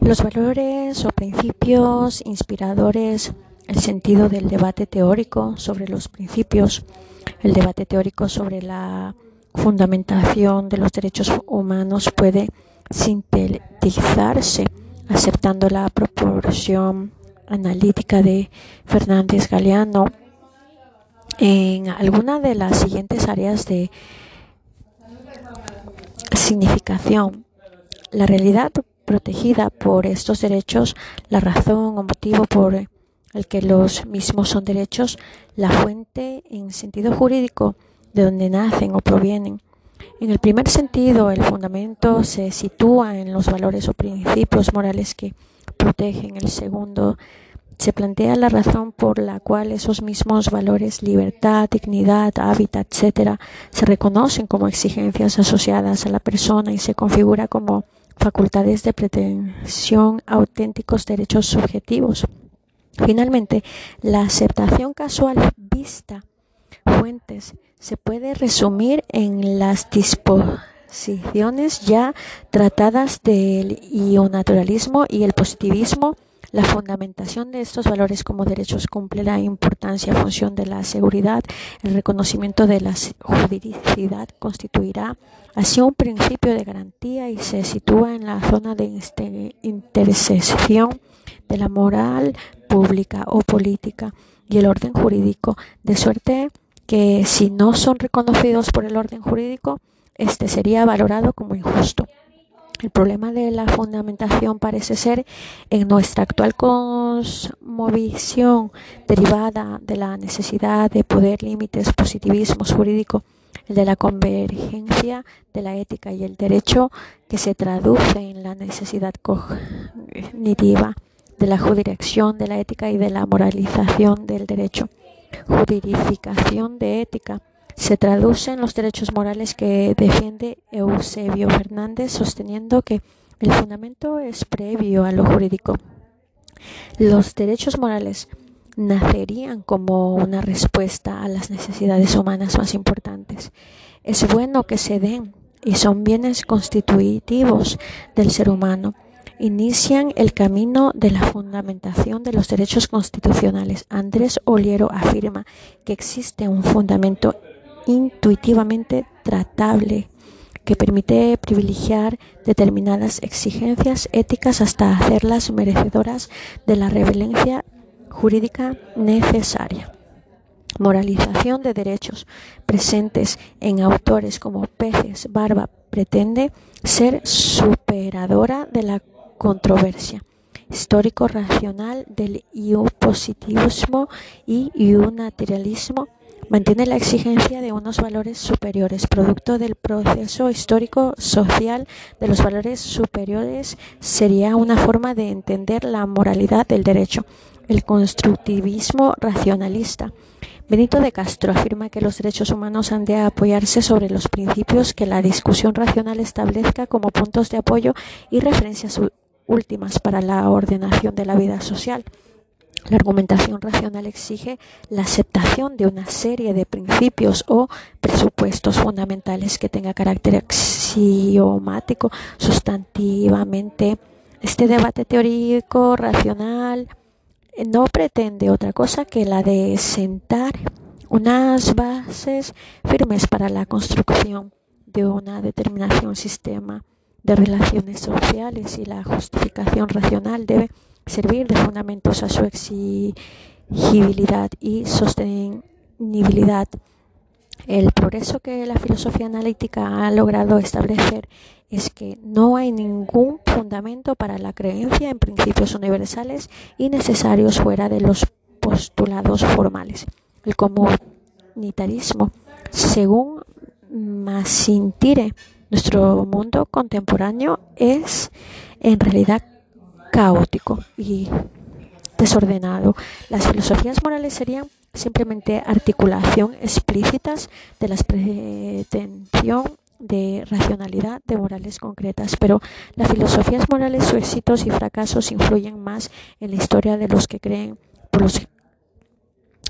Los valores o principios inspiradores, el sentido del debate teórico sobre los principios, el debate teórico sobre la fundamentación de los derechos humanos puede sintetizarse aceptando la proporción analítica de Fernández Galeano en alguna de las siguientes áreas de significación. La realidad protegida por estos derechos, la razón o motivo por el que los mismos son derechos, la fuente en sentido jurídico de donde nacen o provienen. En el primer sentido, el fundamento se sitúa en los valores o principios morales que protegen. El segundo, se plantea la razón por la cual esos mismos valores, libertad, dignidad, hábitat, etcétera, se reconocen como exigencias asociadas a la persona y se configura como facultades de pretensión auténticos derechos subjetivos. Finalmente, la aceptación casual vista fuentes se puede resumir en las disposiciones ya tratadas del ionaturalismo y el positivismo la fundamentación de estos valores como derechos cumple la importancia función de la seguridad. El reconocimiento de la juridicidad constituirá así un principio de garantía y se sitúa en la zona de intersección de la moral pública o política y el orden jurídico, de suerte que si no son reconocidos por el orden jurídico, este sería valorado como injusto. El problema de la fundamentación parece ser en nuestra actual cosmovisión derivada de la necesidad de poder límites positivismo jurídico, el de la convergencia de la ética y el derecho que se traduce en la necesidad cognitiva de la jurisdicción de la ética y de la moralización del derecho. Juridificación de ética se traduce en los derechos morales que defiende Eusebio Fernández, sosteniendo que el fundamento es previo a lo jurídico. Los derechos morales nacerían como una respuesta a las necesidades humanas más importantes. Es bueno que se den y son bienes constitutivos del ser humano. Inician el camino de la fundamentación de los derechos constitucionales. Andrés Oliero afirma que existe un fundamento intuitivamente tratable que permite privilegiar determinadas exigencias éticas hasta hacerlas merecedoras de la revelencia jurídica necesaria. Moralización de derechos presentes en autores como Peces Barba pretende ser superadora de la controversia histórico racional del positivismo y naturalismo mantiene la exigencia de unos valores superiores, producto del proceso histórico social de los valores superiores sería una forma de entender la moralidad del derecho. El constructivismo racionalista. Benito de Castro afirma que los derechos humanos han de apoyarse sobre los principios que la discusión racional establezca como puntos de apoyo y referencias últimas para la ordenación de la vida social. La argumentación racional exige la aceptación de una serie de principios o presupuestos fundamentales que tenga carácter axiomático sustantivamente. Este debate teórico racional eh, no pretende otra cosa que la de sentar unas bases firmes para la construcción de una determinación sistema de relaciones sociales y la justificación racional debe servir de fundamentos a su exigibilidad y sostenibilidad. El progreso que la filosofía analítica ha logrado establecer es que no hay ningún fundamento para la creencia en principios universales y necesarios fuera de los postulados formales. El comunitarismo, según Massintire, nuestro mundo contemporáneo es en realidad caótico y desordenado. Las filosofías morales serían simplemente articulación explícitas de la pretensión de racionalidad de morales concretas, pero las filosofías morales, sus éxitos y fracasos influyen más en la historia de los que creen por,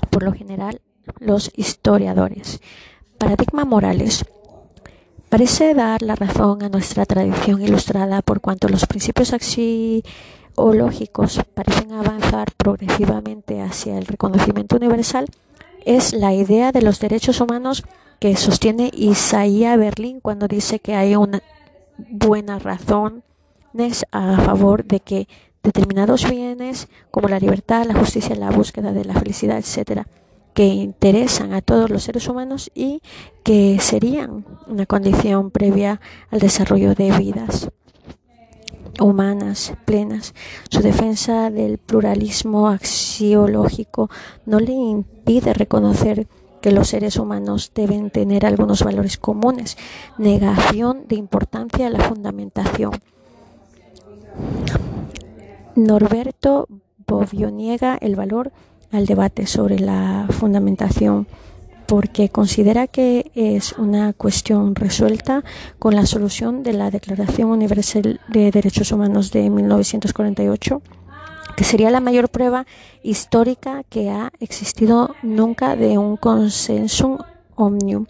por lo general los historiadores. Paradigma morales parece dar la razón a nuestra tradición ilustrada por cuanto los principios axiológicos parecen avanzar progresivamente hacia el reconocimiento universal, es la idea de los derechos humanos que sostiene Isaías Berlín cuando dice que hay una buena razón a favor de que determinados bienes como la libertad, la justicia, la búsqueda de la felicidad, etcétera, que interesan a todos los seres humanos y que serían una condición previa al desarrollo de vidas humanas plenas. Su defensa del pluralismo axiológico no le impide reconocer que los seres humanos deben tener algunos valores comunes, negación de importancia a la fundamentación. Norberto Bobbio niega el valor al debate sobre la fundamentación porque considera que es una cuestión resuelta con la solución de la Declaración Universal de Derechos Humanos de 1948, que sería la mayor prueba histórica que ha existido nunca de un consenso omnium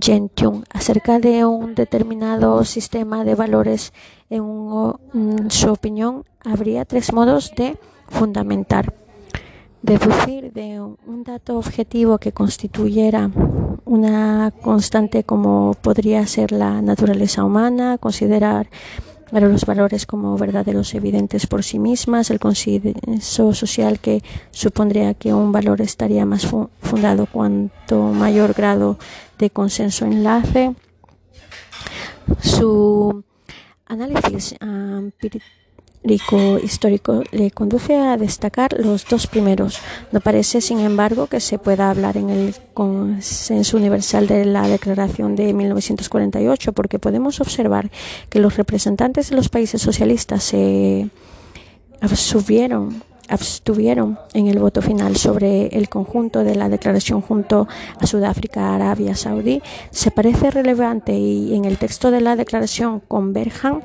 gentium acerca de un determinado sistema de valores. En su opinión, habría tres modos de fundamentar deducir de un dato objetivo que constituyera una constante como podría ser la naturaleza humana, considerar los valores como verdaderos evidentes por sí mismas, el consenso social que supondría que un valor estaría más fundado cuanto mayor grado de consenso enlace. Su análisis histórico le conduce a destacar los dos primeros. No parece, sin embargo, que se pueda hablar en el consenso universal de la Declaración de 1948, porque podemos observar que los representantes de los países socialistas se abstuvieron abstuvieron en el voto final sobre el conjunto de la declaración junto a Sudáfrica, Arabia Saudí, se parece relevante y en el texto de la declaración converjan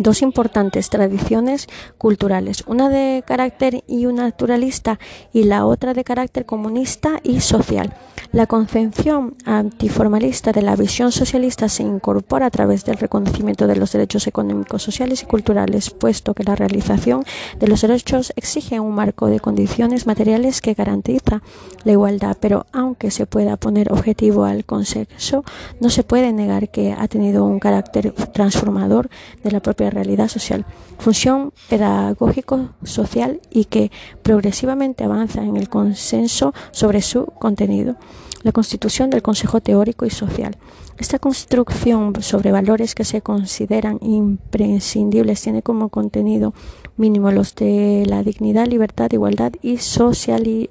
dos importantes tradiciones culturales, una de carácter y una naturalista y la otra de carácter comunista y social. La concepción antiformalista de la visión socialista se incorpora a través del reconocimiento de los derechos económicos, sociales y culturales, puesto que la realización de los derechos exige un marco de condiciones materiales que garantiza la igualdad, pero aunque se pueda poner objetivo al consenso, no se puede negar que ha tenido un carácter transformador de la propia realidad social, función pedagógico social y que progresivamente avanza en el consenso sobre su contenido la constitución del Consejo Teórico y Social. Esta construcción sobre valores que se consideran imprescindibles tiene como contenido mínimo los de la dignidad, libertad, igualdad y socialidad.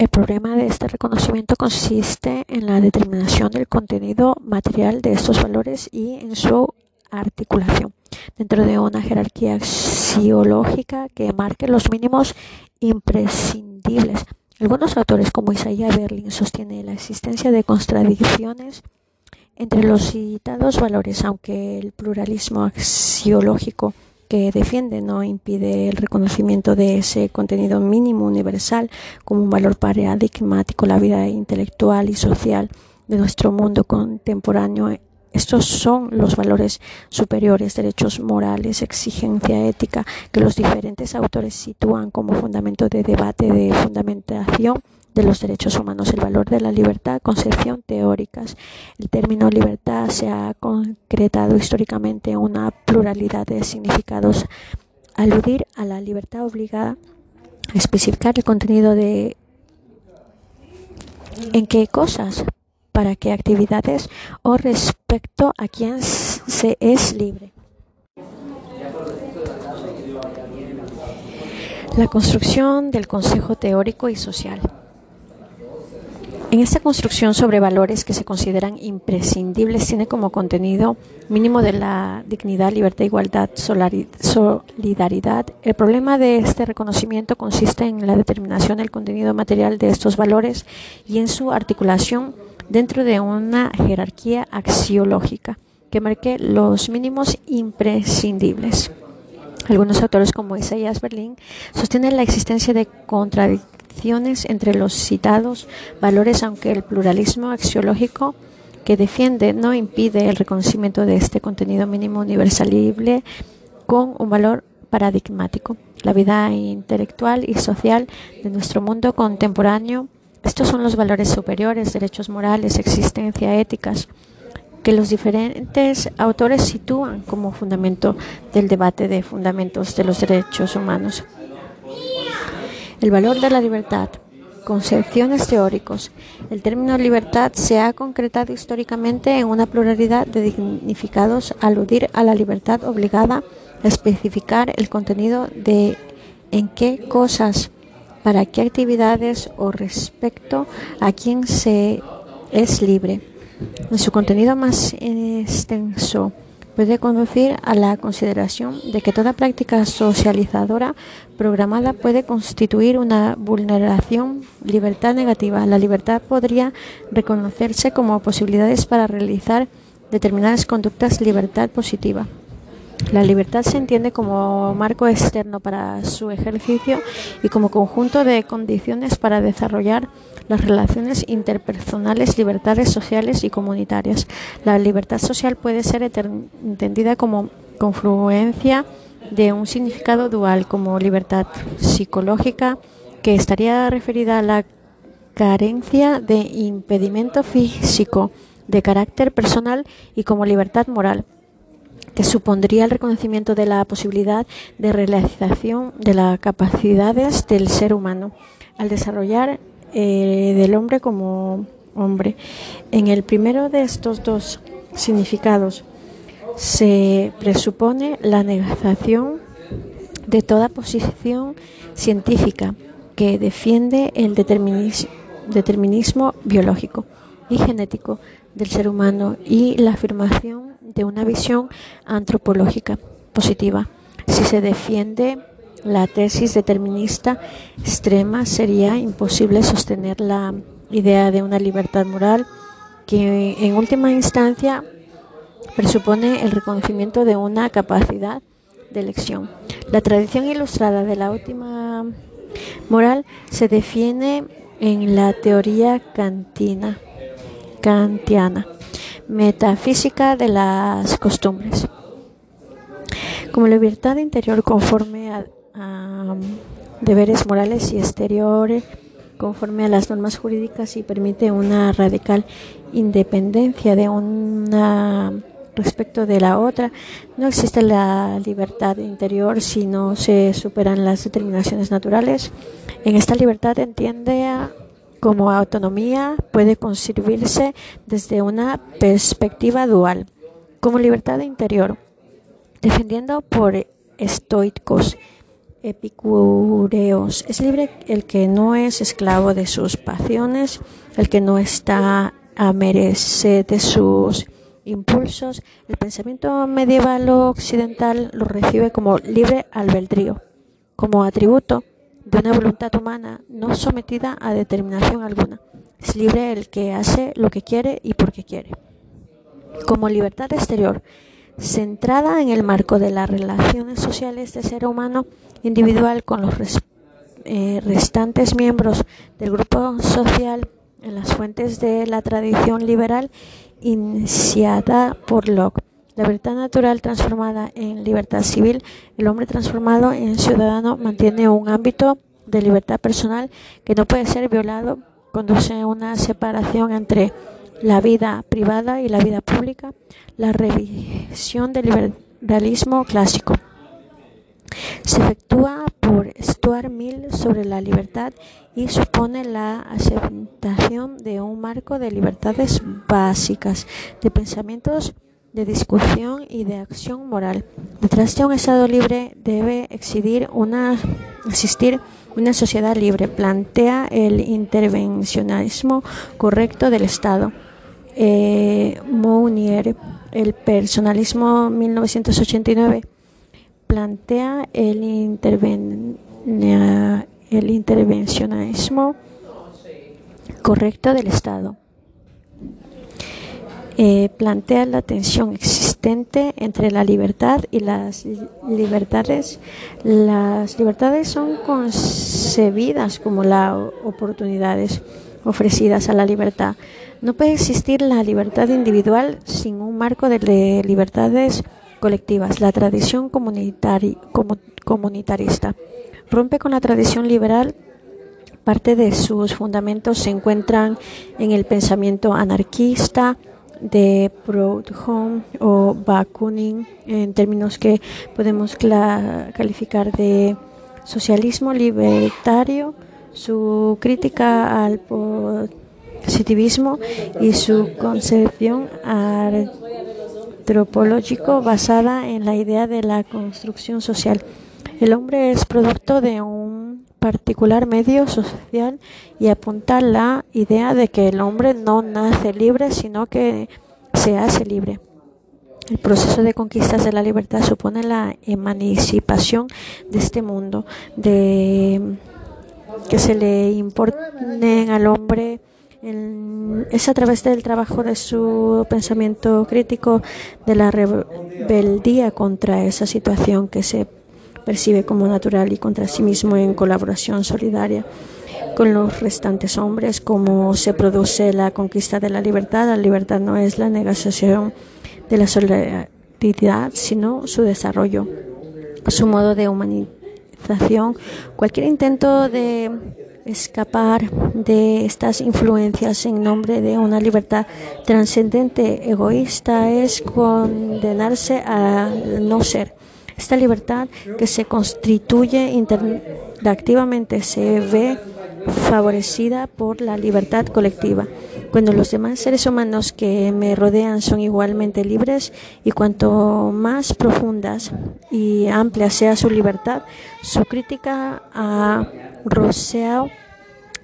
El problema de este reconocimiento consiste en la determinación del contenido material de estos valores y en su articulación dentro de una jerarquía axiológica que marque los mínimos imprescindibles. Algunos autores, como Isaiah Berlin, sostienen la existencia de contradicciones entre los citados valores, aunque el pluralismo axiológico que defiende no impide el reconocimiento de ese contenido mínimo universal como un valor paradigmático la vida intelectual y social de nuestro mundo contemporáneo. Estos son los valores superiores, derechos morales, exigencia ética que los diferentes autores sitúan como fundamento de debate de fundamentación de los derechos humanos, el valor de la libertad, concepción teóricas. El término libertad se ha concretado históricamente en una pluralidad de significados. Aludir a la libertad obligada a especificar el contenido de en qué cosas para qué actividades o respecto a quién se es libre. La construcción del Consejo Teórico y Social. En esta construcción sobre valores que se consideran imprescindibles tiene como contenido mínimo de la dignidad, libertad, igualdad, solidaridad. El problema de este reconocimiento consiste en la determinación del contenido material de estos valores y en su articulación dentro de una jerarquía axiológica que marque los mínimos imprescindibles. Algunos autores como Isaías Berlín sostienen la existencia de entre los citados valores, aunque el pluralismo axiológico que defiende no impide el reconocimiento de este contenido mínimo universalible con un valor paradigmático. La vida intelectual y social de nuestro mundo contemporáneo, estos son los valores superiores, derechos morales, existencia, éticas, que los diferentes autores sitúan como fundamento del debate de fundamentos de los derechos humanos. El valor de la libertad. Concepciones teóricos. El término libertad se ha concretado históricamente en una pluralidad de dignificados aludir a la libertad obligada a especificar el contenido de en qué cosas, para qué actividades o respecto a quién se es libre. En su contenido más extenso puede conducir a la consideración de que toda práctica socializadora programada puede constituir una vulneración libertad negativa. La libertad podría reconocerse como posibilidades para realizar determinadas conductas libertad positiva. La libertad se entiende como marco externo para su ejercicio y como conjunto de condiciones para desarrollar las relaciones interpersonales, libertades sociales y comunitarias. La libertad social puede ser entendida como confluencia de un significado dual, como libertad psicológica, que estaría referida a la carencia de impedimento físico de carácter personal y como libertad moral que supondría el reconocimiento de la posibilidad de realización de las capacidades del ser humano al desarrollar eh, del hombre como hombre. En el primero de estos dos significados se presupone la negación de toda posición científica que defiende el determinismo biológico y genético del ser humano y la afirmación de una visión antropológica positiva. Si se defiende la tesis determinista extrema, sería imposible sostener la idea de una libertad moral que en última instancia presupone el reconocimiento de una capacidad de elección. La tradición ilustrada de la última moral se define en la teoría kantiana metafísica de las costumbres. Como libertad interior conforme a, deberes morales y exteriores conforme a las normas jurídicas y permite una radical independencia de una respecto de la otra. No existe la libertad interior si no se superan las determinaciones naturales. En esta libertad entiende como autonomía puede concebirse desde una perspectiva dual, como libertad interior, defendiendo por estoicos, epicureos. Es libre el que no es esclavo de sus pasiones, el que no está a merced de sus impulsos. El pensamiento medieval occidental lo recibe como libre albedrío, como atributo de una voluntad humana no sometida a determinación alguna. Es libre el que hace lo que quiere y porque quiere. Como libertad exterior, centrada en el marco de las relaciones sociales de ser humano individual con los eh, restantes miembros del grupo social en las fuentes de la tradición liberal iniciada por Locke. La libertad natural transformada en libertad civil, el hombre transformado en ciudadano mantiene un ámbito de libertad personal que no puede ser violado, conduce a una separación entre la vida privada y la vida pública, la revisión del liberalismo clásico. Se efectúa por Stuart Mill sobre la libertad y supone la aceptación de un marco de libertades básicas, de pensamientos de discusión y de acción moral. Detrás de un Estado libre debe existir una, sociedad libre. Plantea el intervencionismo correcto del Estado. Eh, Mounier, el personalismo 1989, plantea el, interven, el intervencionismo correcto del Estado. eh, plantea la tensión existente entre la libertad y las libertades. Las libertades son concebidas como las oportunidades ofrecidas a la libertad. No puede existir la libertad individual sin un marco de libertades colectivas. La tradición comunitarista rompe con la tradición liberal. Parte de sus fundamentos se encuentran en el pensamiento anarquista de Proudhon o Bakunin, en términos que podemos calificar de socialismo libertario, su crítica al positivismo y su concepción antropológico basada en la idea de la construcción social. El hombre es producto de un particular medio social y apunta la idea de que el hombre no nace libre, sino que se hace libre. El proceso de conquistas de la libertad supone la emancipación de este mundo, de que se le impone al hombre es a través del trabajo de su pensamiento crítico de la rebeldía contra esa situación que se percibe como natural y contra sí mismo en colaboración solidaria con los restantes hombres, como se produce la conquista de la libertad. La libertad no es la negación de la solidaridad, sino su desarrollo, su modo de humanización. Cualquier intento de escapar de estas influencias en nombre de una libertad trascendente egoísta es condenarse a no ser. Esta libertad que se constituye interactivamente se ve favorecida por la libertad colectiva. Cuando los demás seres humanos que me rodean son igualmente libres y cuanto más profundas y amplia sea su libertad, su crítica a Rousseau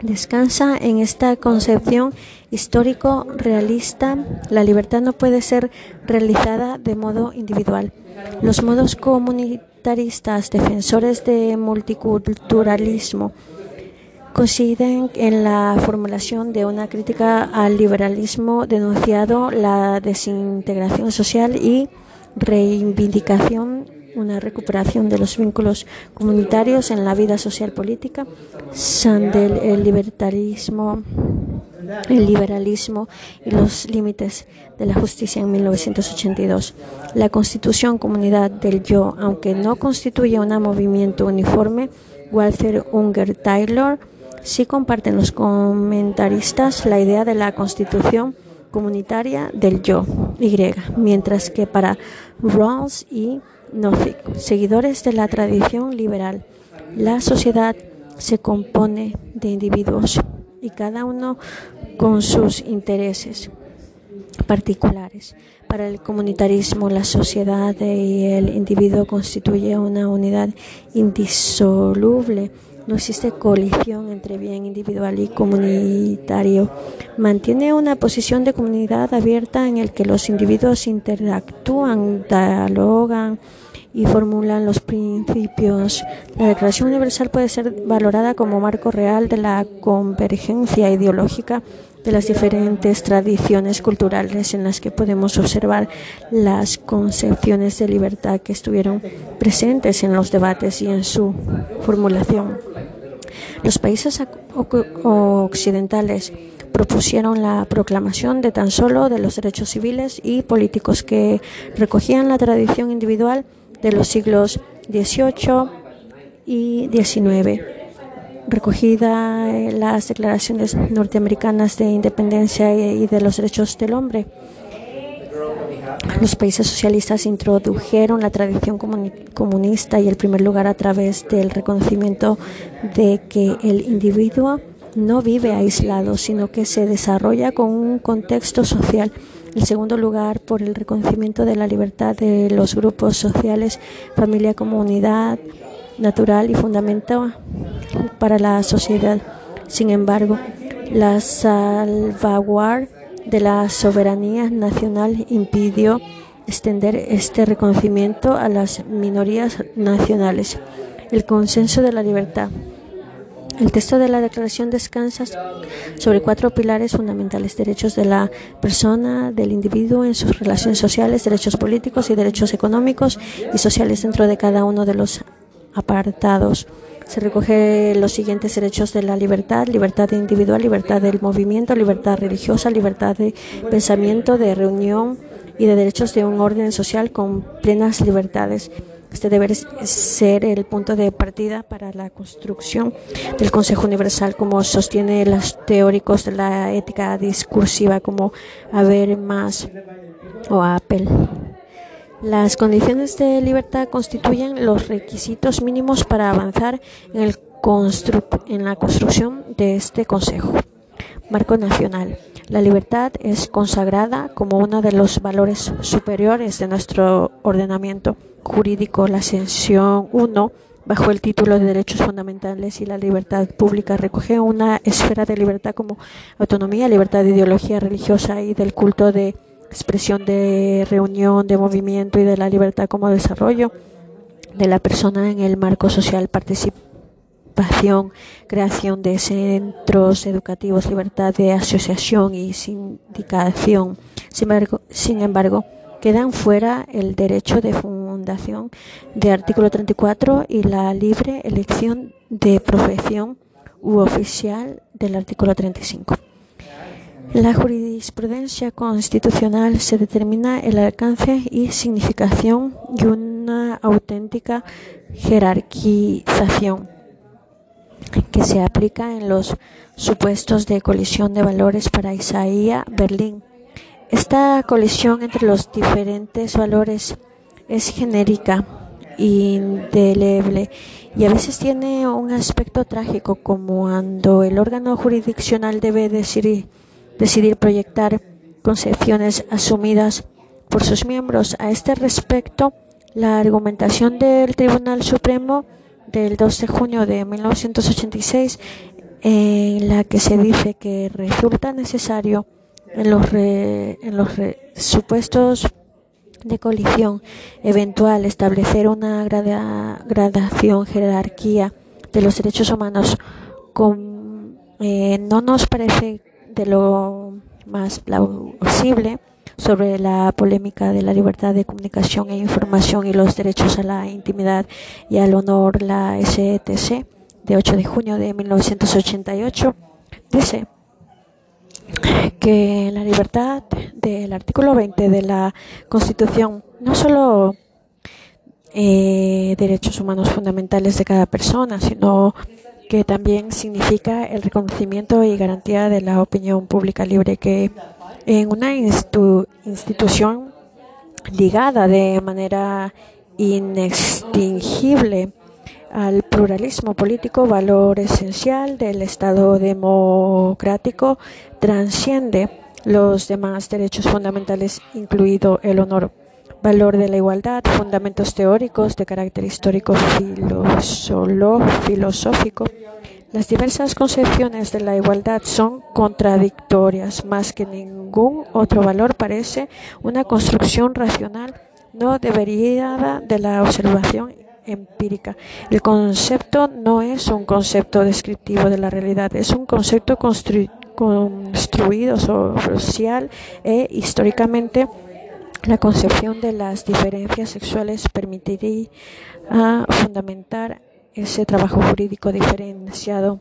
descansa en esta concepción histórico-realista. La libertad no puede ser realizada de modo individual. Los modos comunitaristas, defensores de multiculturalismo, coinciden en la formulación de una crítica al liberalismo denunciado la desintegración social y reivindicación una recuperación de los vínculos comunitarios en la vida social política, Sandel, el libertarismo, el liberalismo y los límites de la justicia en 1982. La Constitución Comunidad del Yo, aunque no constituye un movimiento uniforme, Walter Unger Taylor, sí comparten los comentaristas la idea de la Constitución comunitaria del yo, Y, mientras que para Rawls y seguidores de la tradición liberal. La sociedad se compone de individuos y cada uno con sus intereses particulares. Para el comunitarismo, la sociedad y el individuo constituye una unidad indisoluble. No existe colisión entre bien individual y comunitario. Mantiene una posición de comunidad abierta en el que los individuos interactúan, dialogan, y formulan los principios. La Declaración Universal puede ser valorada como marco real de la convergencia ideológica de las diferentes tradiciones culturales en las que podemos observar las concepciones de libertad que estuvieron presentes en los debates y en su formulación. Los países occidentales propusieron la proclamación de tan solo de los derechos civiles y políticos que recogían la tradición individual de los siglos XVIII y XIX, recogida en las declaraciones norteamericanas de independencia y de los derechos del hombre. Los países socialistas introdujeron la tradición comunista y el primer lugar a través del reconocimiento de que el individuo no vive aislado, sino que se desarrolla con un contexto social en segundo lugar, por el reconocimiento de la libertad de los grupos sociales, familia, comunidad natural y fundamental para la sociedad. Sin embargo, la salvaguardia de la soberanía nacional impidió extender este reconocimiento a las minorías nacionales. El consenso de la libertad El texto de la Declaración descansa sobre cuatro pilares fundamentales, derechos de la persona, del individuo en sus relaciones sociales, derechos políticos y derechos económicos y sociales dentro de cada uno de los apartados. Se recoge los siguientes derechos de la libertad, libertad individual, libertad del movimiento, libertad religiosa, libertad de pensamiento, de reunión y de derechos de un orden social con plenas libertades. Este debe ser el punto de partida para la construcción del Consejo Universal, como sostienen los teóricos de la ética discursiva, como Habermas o Apple. Las condiciones de libertad constituyen los requisitos mínimos para avanzar en, el en la construcción de este Consejo. Marco Nacional. La libertad es consagrada como uno de los valores superiores de nuestro ordenamiento jurídico. La ascensión 1 bajo el título de Derechos Fundamentales y la Libertad Pública recoge una esfera de libertad como autonomía, libertad de ideología religiosa y del culto de expresión de reunión, de movimiento y de la libertad como desarrollo de la persona en el marco social participativo creación de centros educativos, libertad de asociación y sindicación. Sin embargo, quedan fuera el derecho de fundación de artículo 34 y la libre elección de profesión u oficial del artículo 35. En la jurisprudencia constitucional se determina el alcance y significación y una auténtica jerarquización que se aplica en los supuestos de colisión de valores para Isaías Berlín. Esta colisión entre los diferentes valores es genérica, indeleble y a veces tiene un aspecto trágico como cuando el órgano jurisdiccional debe decidir, decidir proyectar concepciones asumidas por sus miembros. A este respecto, la argumentación del Tribunal Supremo del 2 de junio de 1986 en la que se dice que resulta necesario en los, en los supuestos de colisión eventual establecer una gradación, jerarquía de los derechos humanos eh, no nos parece de lo más plausible sobre la polémica de la libertad de comunicación e información y los derechos a la intimidad y al honor, la SETC, de 8 de junio de 1988, dice que la libertad del artículo 20 de la Constitución no solo eh, derechos humanos fundamentales de cada persona, sino que también significa el reconocimiento y garantía de la opinión pública libre que en una institución ligada de manera inextinguible al pluralismo político, valor esencial del Estado democrático, transciende los demás derechos fundamentales, incluido el honor, valor de la igualdad, fundamentos teóricos de carácter histórico, filosófico, las diversas concepciones de la igualdad son contradictorias, más que ningún otro valor parece una construcción racional no debería de la observación empírica. El concepto no es un concepto descriptivo de la realidad, es un concepto construido social e históricamente la concepción de las diferencias sexuales permitiría fundamentar ese trabajo jurídico diferenciado,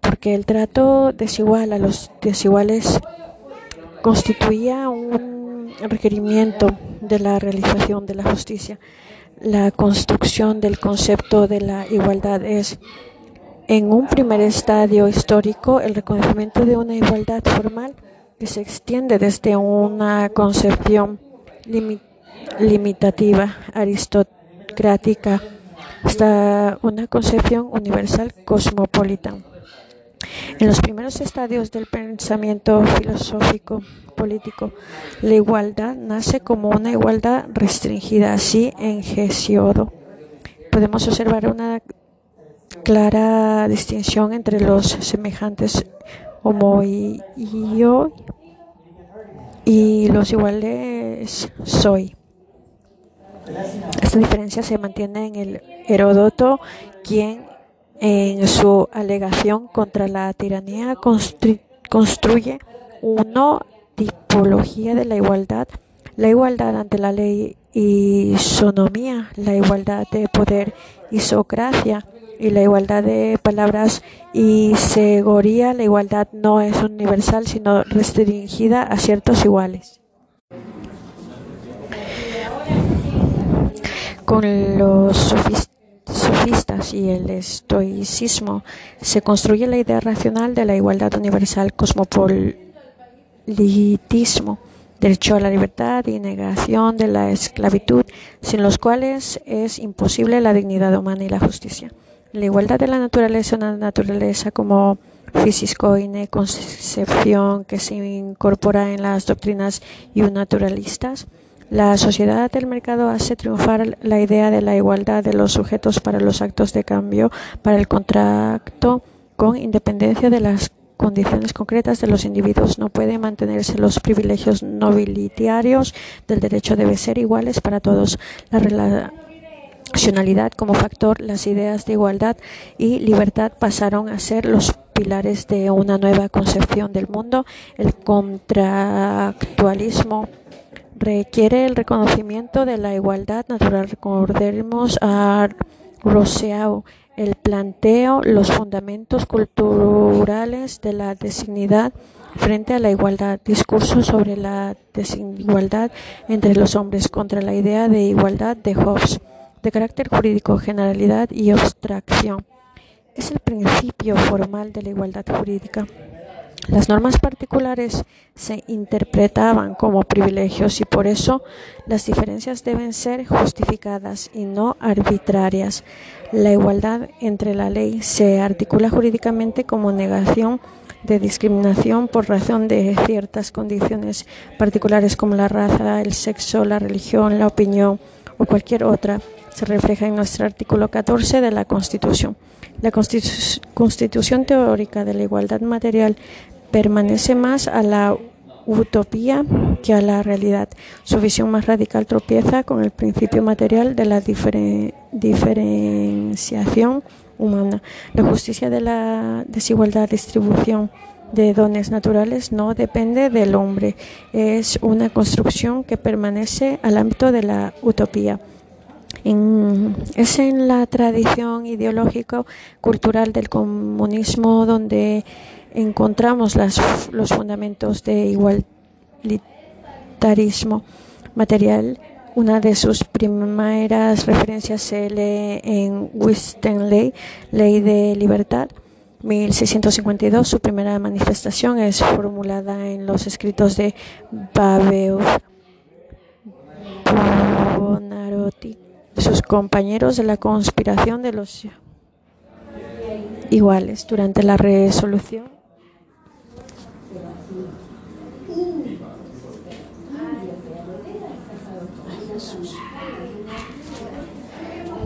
porque el trato desigual a los desiguales constituía un requerimiento de la realización de la justicia. La construcción del concepto de la igualdad es, en un primer estadio histórico, el reconocimiento de una igualdad formal que se extiende desde una concepción limitativa, aristocrática, hasta una concepción universal cosmopolita. En los primeros estadios del pensamiento filosófico político, la igualdad nace como una igualdad restringida, así en Gesiodo. Podemos observar una clara distinción entre los semejantes homo y yo y los iguales soy. Esta diferencia se mantiene en el Heródoto, quien en su alegación contra la tiranía construye una tipología de la igualdad, la igualdad ante la ley isonomía, la igualdad de poder, isocracia y la igualdad de palabras y seguridad. La igualdad no es universal, sino restringida a ciertos iguales. Con los sofistas y el estoicismo se construye la idea racional de la igualdad universal cosmopolitismo, derecho a la libertad y negación de la esclavitud, sin los cuales es imposible la dignidad humana y la justicia. La igualdad de la naturaleza, una naturaleza como y concepción que se incorpora en las doctrinas y naturalistas, la sociedad del mercado hace triunfar la idea de la igualdad de los sujetos para los actos de cambio, para el contrato, con independencia de las condiciones concretas de los individuos. No pueden mantenerse los privilegios nobilitarios del derecho debe ser iguales para todos. La relacionalidad como factor, las ideas de igualdad y libertad pasaron a ser los pilares de una nueva concepción del mundo. El contractualismo requiere el reconocimiento de la igualdad natural. Recordemos a Rousseau, el planteo, los fundamentos culturales de la desigualdad frente a la igualdad, discurso sobre la desigualdad entre los hombres contra la idea de igualdad de Hobbes, de carácter jurídico, generalidad y abstracción. Es el principio formal de la igualdad jurídica. Las normas particulares se interpretaban como privilegios y por eso las diferencias deben ser justificadas y no arbitrarias. La igualdad entre la ley se articula jurídicamente como negación de discriminación por razón de ciertas condiciones particulares como la raza, el sexo, la religión, la opinión o cualquier otra. Se refleja en nuestro artículo 14 de la Constitución. La Constitución teórica de la igualdad material permanece más a la utopía que a la realidad. Su visión más radical tropieza con el principio material de la diferenciación humana. La justicia de la desigualdad distribución de dones naturales no depende del hombre, es una construcción que permanece al ámbito de la utopía. es en la tradición ideológico cultural del comunismo donde encontramos los fundamentos de igualitarismo material. Una de sus primeras referencias se lee en Ley, Ley de Libertad, 1652. Su primera manifestación es formulada en los escritos de Babeu Bonarotti, sus compañeros de la conspiración de los iguales durante la resolución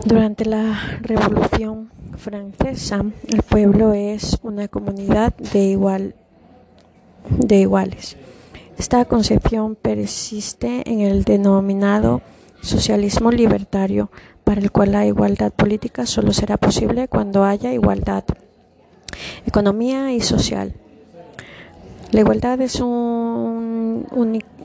Durante la Revolución Francesa, el pueblo es una comunidad de, igual, de iguales. Esta concepción persiste en el denominado socialismo libertario, para el cual la igualdad política solo será posible cuando haya igualdad económica y social. La igualdad es un,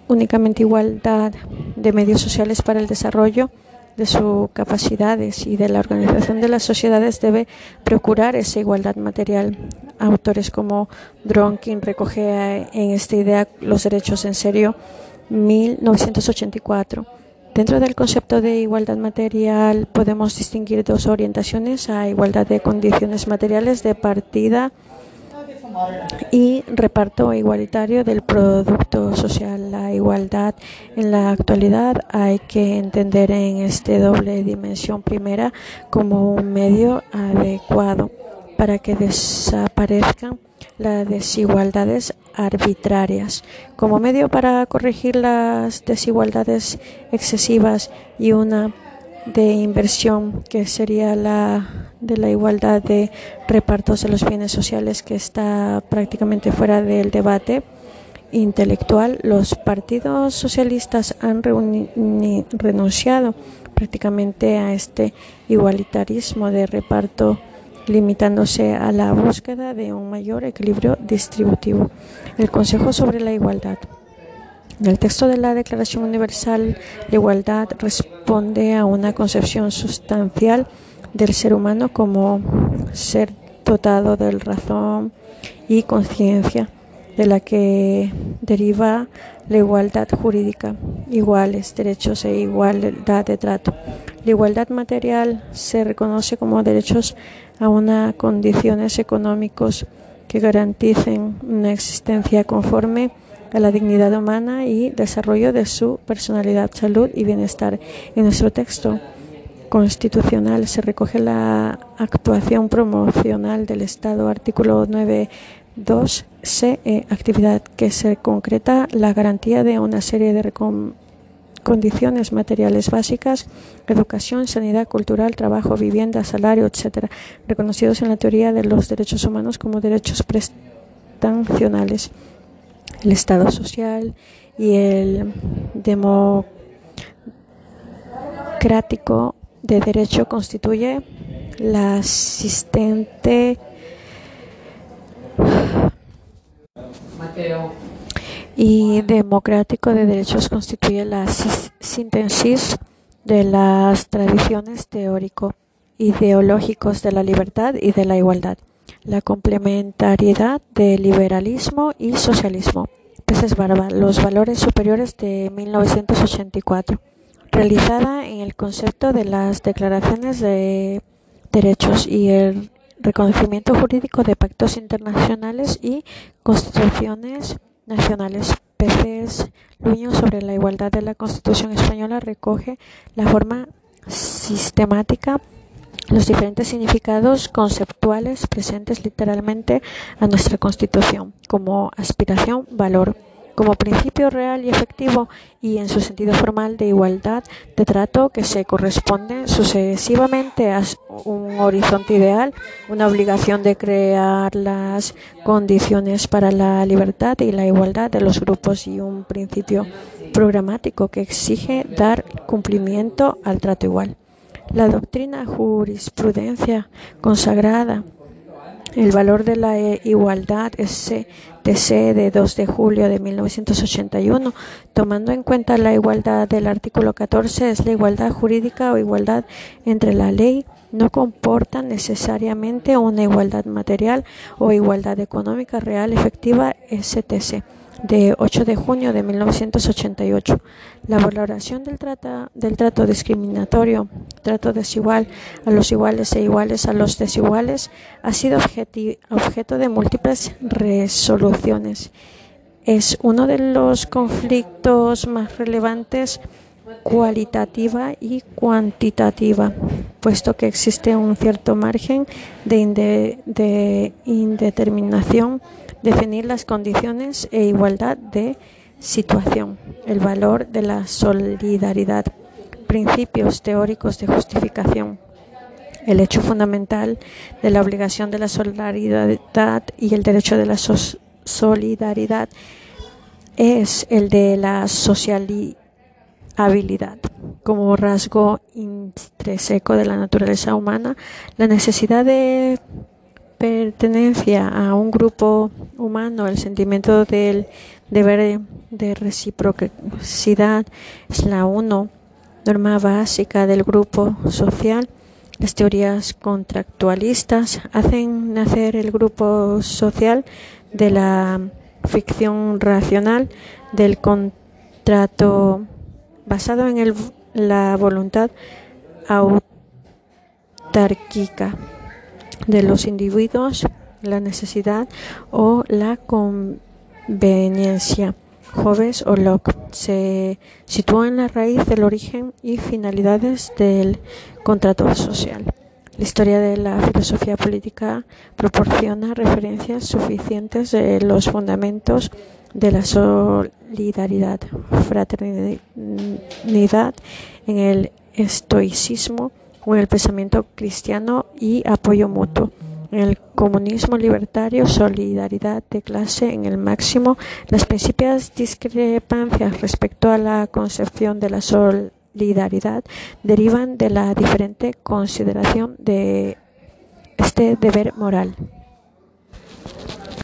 únicamente igualdad de medios sociales para el desarrollo de sus capacidades y de la organización de las sociedades debe procurar esa igualdad material. Autores como Dronkin recoge en esta idea los derechos en serio 1984. Dentro del concepto de igualdad material podemos distinguir dos orientaciones a igualdad de condiciones materiales de partida y reparto igualitario del producto social. La igualdad en la actualidad hay que entender en esta doble dimensión primera como un medio adecuado para que desaparezcan las desigualdades arbitrarias, como medio para corregir las desigualdades excesivas y una de inversión, que sería la de la igualdad de repartos de los bienes sociales, que está prácticamente fuera del debate intelectual. Los partidos socialistas han renunciado prácticamente a este igualitarismo de reparto limitándose a la búsqueda de un mayor equilibrio distributivo. El Consejo sobre la Igualdad. En el texto de la Declaración Universal, la igualdad responde a una concepción sustancial del ser humano como ser dotado de razón y conciencia, de la que deriva la igualdad jurídica, iguales derechos e igualdad de trato. La igualdad material se reconoce como derechos a unas condiciones económicos que garanticen una existencia conforme a la dignidad humana y desarrollo de su personalidad, salud y bienestar. En nuestro texto constitucional se recoge la actuación promocional del Estado, artículo 9.2c, eh, actividad que se concreta la garantía de una serie de condiciones materiales básicas, educación, sanidad, cultural, trabajo, vivienda, salario, etcétera, reconocidos en la teoría de los derechos humanos como derechos prestacionales. El Estado social y el democrático de derecho constituye la asistente y democrático de derechos constituye la síntesis de las tradiciones teórico ideológicos de la libertad y de la igualdad, la complementariedad del liberalismo y socialismo. Peces Barba, los valores superiores de 1984 realizada en el concepto de las declaraciones de derechos y el reconocimiento jurídico de pactos internacionales y constituciones nacionales. PCs Luño sobre la igualdad de la Constitución española recoge la forma sistemática los diferentes significados conceptuales presentes literalmente a nuestra Constitución como aspiración, valor, como principio real y efectivo y en su sentido formal de igualdad de trato que se corresponde sucesivamente a un horizonte ideal, una obligación de crear las condiciones para la libertad y la igualdad de los grupos y un principio programático que exige dar cumplimiento al trato igual. La doctrina jurisprudencia consagrada. El valor de la igualdad STC de 2 de julio de 1981, tomando en cuenta la igualdad del artículo 14, es la igualdad jurídica o igualdad entre la ley, no comporta necesariamente una igualdad material o igualdad económica real efectiva STC de 8 de junio de 1988. La valoración del, del trato discriminatorio, trato desigual a los iguales e iguales a los desiguales, ha sido objeto de múltiples resoluciones. Es uno de los conflictos más relevantes cualitativa y cuantitativa, puesto que existe un cierto margen de indeterminación definir las condiciones e igualdad de situación, el valor de la solidaridad, principios teóricos de justificación, el hecho fundamental de la obligación de la solidaridad y el derecho de la solidaridad es el de la sociabilidad como rasgo intrínseco de la naturaleza humana, la necesidad de pertenencia a un grupo humano, el sentimiento del deber de reciprocidad es la uno, norma básica del grupo social. Las teorías contractualistas hacen nacer el grupo social de la ficción racional del contrato basado en el, la voluntad autárquica de los individuos, la necesidad o la conveniencia. Joves o Locke se sitúa en la raíz del origen y finalidades del contrato social. La historia de la filosofía política proporciona referencias suficientes de los fundamentos de la solidaridad, fraternidad en el estoicismo con el pensamiento cristiano y apoyo mutuo. En el comunismo libertario, solidaridad de clase en el máximo, las principales discrepancias respecto a la concepción de la solidaridad derivan de la diferente consideración de este deber moral.